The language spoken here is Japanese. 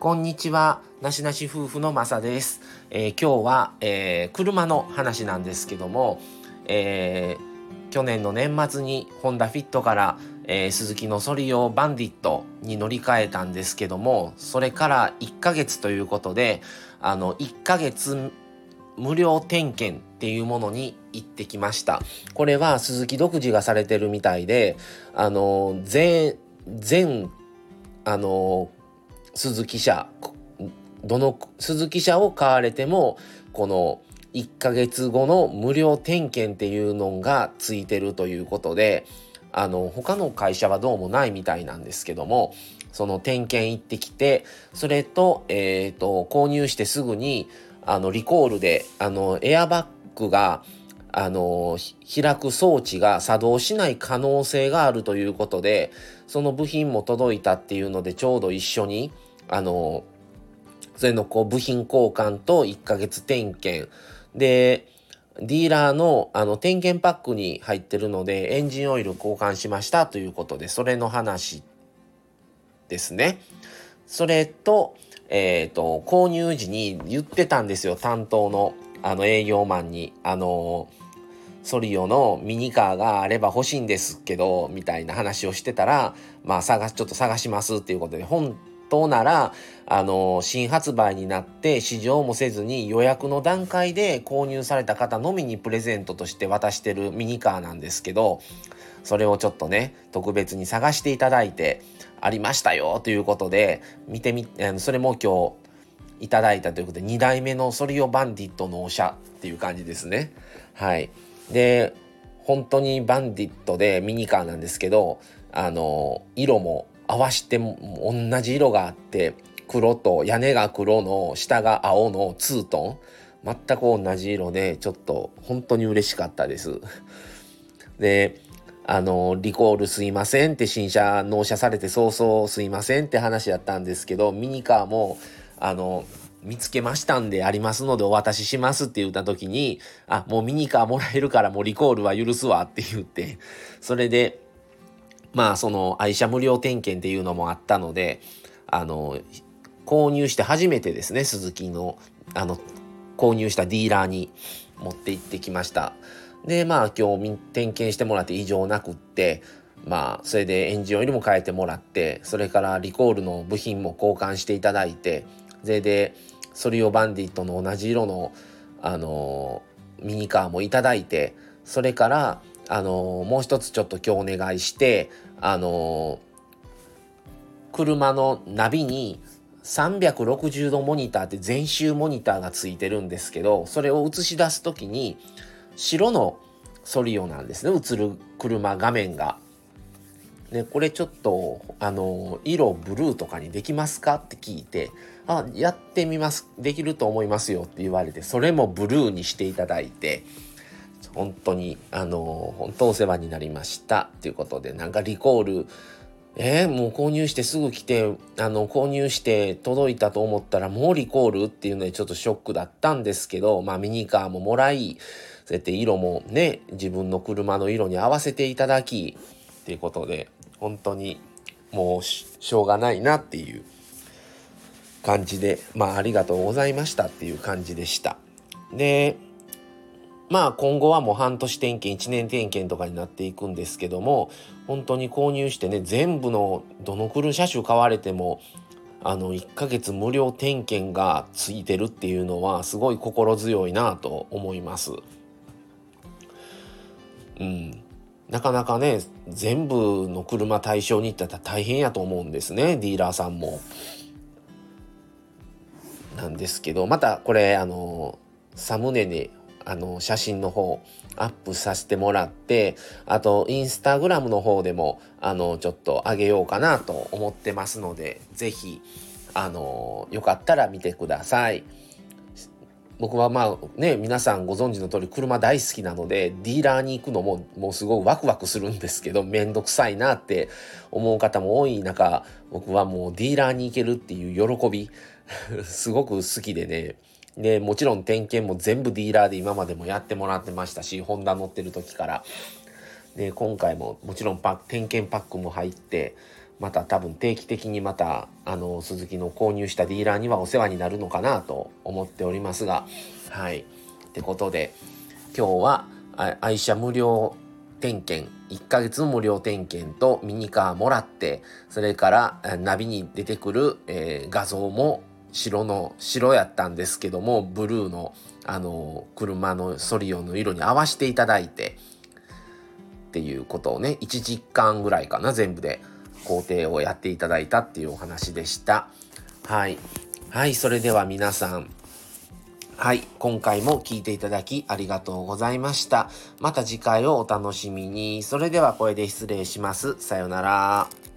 こんにちは、なしなし夫婦のまさです。えー、今日は、えー、車の話なんですけども、えー、去年の年末にホンダフィットから、え鈴木のソリオバンディットに乗り換えたんですけども、それから1ヶ月ということで、あの、1ヶ月無料点検っていうものに行ってきました。これは鈴木独自がされてるみたいで、あの、全、全、あの、鈴木車どの鈴木車を買われてもこの1ヶ月後の無料点検っていうのがついてるということであの他の会社はどうもないみたいなんですけどもその点検行ってきてそれと,、えーと、購入してすぐにあのリコールであのエアバッグがあの開く装置が作動しない可能性があるということでその部品も届いたっていうのでちょうど一緒にあの、それのこう部品交換と1ヶ月点検。で、ディーラーのあの点検パックに入ってるのでエンジンオイル交換しましたということで、それの話ですね。それと、えっ、ー、と、購入時に言ってたんですよ、担当のあの営業マンに。あの、ソリオのミニカーがあれば欲しいんですけど、みたいな話をしてたら、まあ探、ちょっと探しますっていうことで、本当なら、あの、新発売になって試乗もせずに予約の段階で購入された方のみにプレゼントとして渡してるミニカーなんですけど、それをちょっとね、特別に探していただいて、ありましたよということで、見てみ、それも今日いただいたということで、2代目のソリオバンディットのおしゃっていう感じですね。はい。で、本当にバンディットでミニカーなんですけど、あの、色も合わしても同じ色があって黒と屋根が黒の下が青のツートン全く同じ色でちょっと本当に嬉しかったです。であのリコールすいませんって新車納車されて早々すいませんって話だったんですけどミニカーもあの見つけましたんでありますのでお渡ししますって言った時にあもうミニカーもらえるからもうリコールは許すわって言ってそれでまあその愛車無料点検っていうのもあったのであの購入して初めてですね鈴木のあの購入したディーラーに持って行ってきました。でまあ今日点検してもらって異常なくってまあそれでエンジンオイルも変えてもらってそれからリコールの部品も交換していただいてそれでソリオバンディットの同じ色のあのミニカーもいただいてそれからあのもう一つちょっと今日お願いしてあの車のナビに360度モニターって全周モニターがついてるんですけどそれを映し出す時に白のソリオなんですね映る車画面が。ね、これちょっとあの色ブルーとかにできますか？って聞いて「あやってみます。できると思いますよ」って言われてそれもブルーにしていただいて本当に、あの、本当お世話になりました。ということで、なんかリコール、えー、もう購入してすぐ来て、あの、購入して届いたと思ったらもうリコール？っていうのでちょっとショックだったんですけど、まあミニカーももらい、そうやって色もね、自分の車の色に合わせていただき、っていうことで、本当にもうしょうがないなっていう感じで、まあありがとうございましたっていう感じでした。で、まあ今後はもう半年点検1年点検とかになっていくんですけども本当に購入してね全部のどの車種買われてもあの1ヶ月無料点検がついてるっていうのはすごい心強いなと思います。うん、なかなかね全部の車対象に行ったら大変やと思うんですねディーラーさんも。なんですけどまたこれあのサムネにあの写真の方アップさせてもらってあとインスタグラムの方でもあのちょっと上げようかなと思ってますので是非あのよかったら見てください。僕はまあね皆さんご存知の通り車大好きなのでディーラーに行くのももうすごいワクワクするんですけどめんどくさいなって思う方も多い中僕はもうディーラーに行けるっていう喜び すごく好きでねで、もちろん点検も全部ディーラーで今までもやってもらってましたし、ホンダ乗ってる時から。で今回ももちろんパ点検パックも入ってまた多分定期的にまたあの鈴木の購入したディーラーにはお世話になるのかなと思っておりますがはい。ってことで今日は愛車無料点検1ヶ月無料点検とミニカーもらってそれからナビに出てくる、えー、画像も白の白やったんですけどもブルーのあの車のソリオの色に合わせていただいてっていうことをね1時間ぐらいかな全部で。工程をやっていただいたっていうお話でしたはいはいそれでは皆さんはい。今回も聞いていただきありがとうございました。また次回をお楽しみに。それではこれで失礼します。さようなら。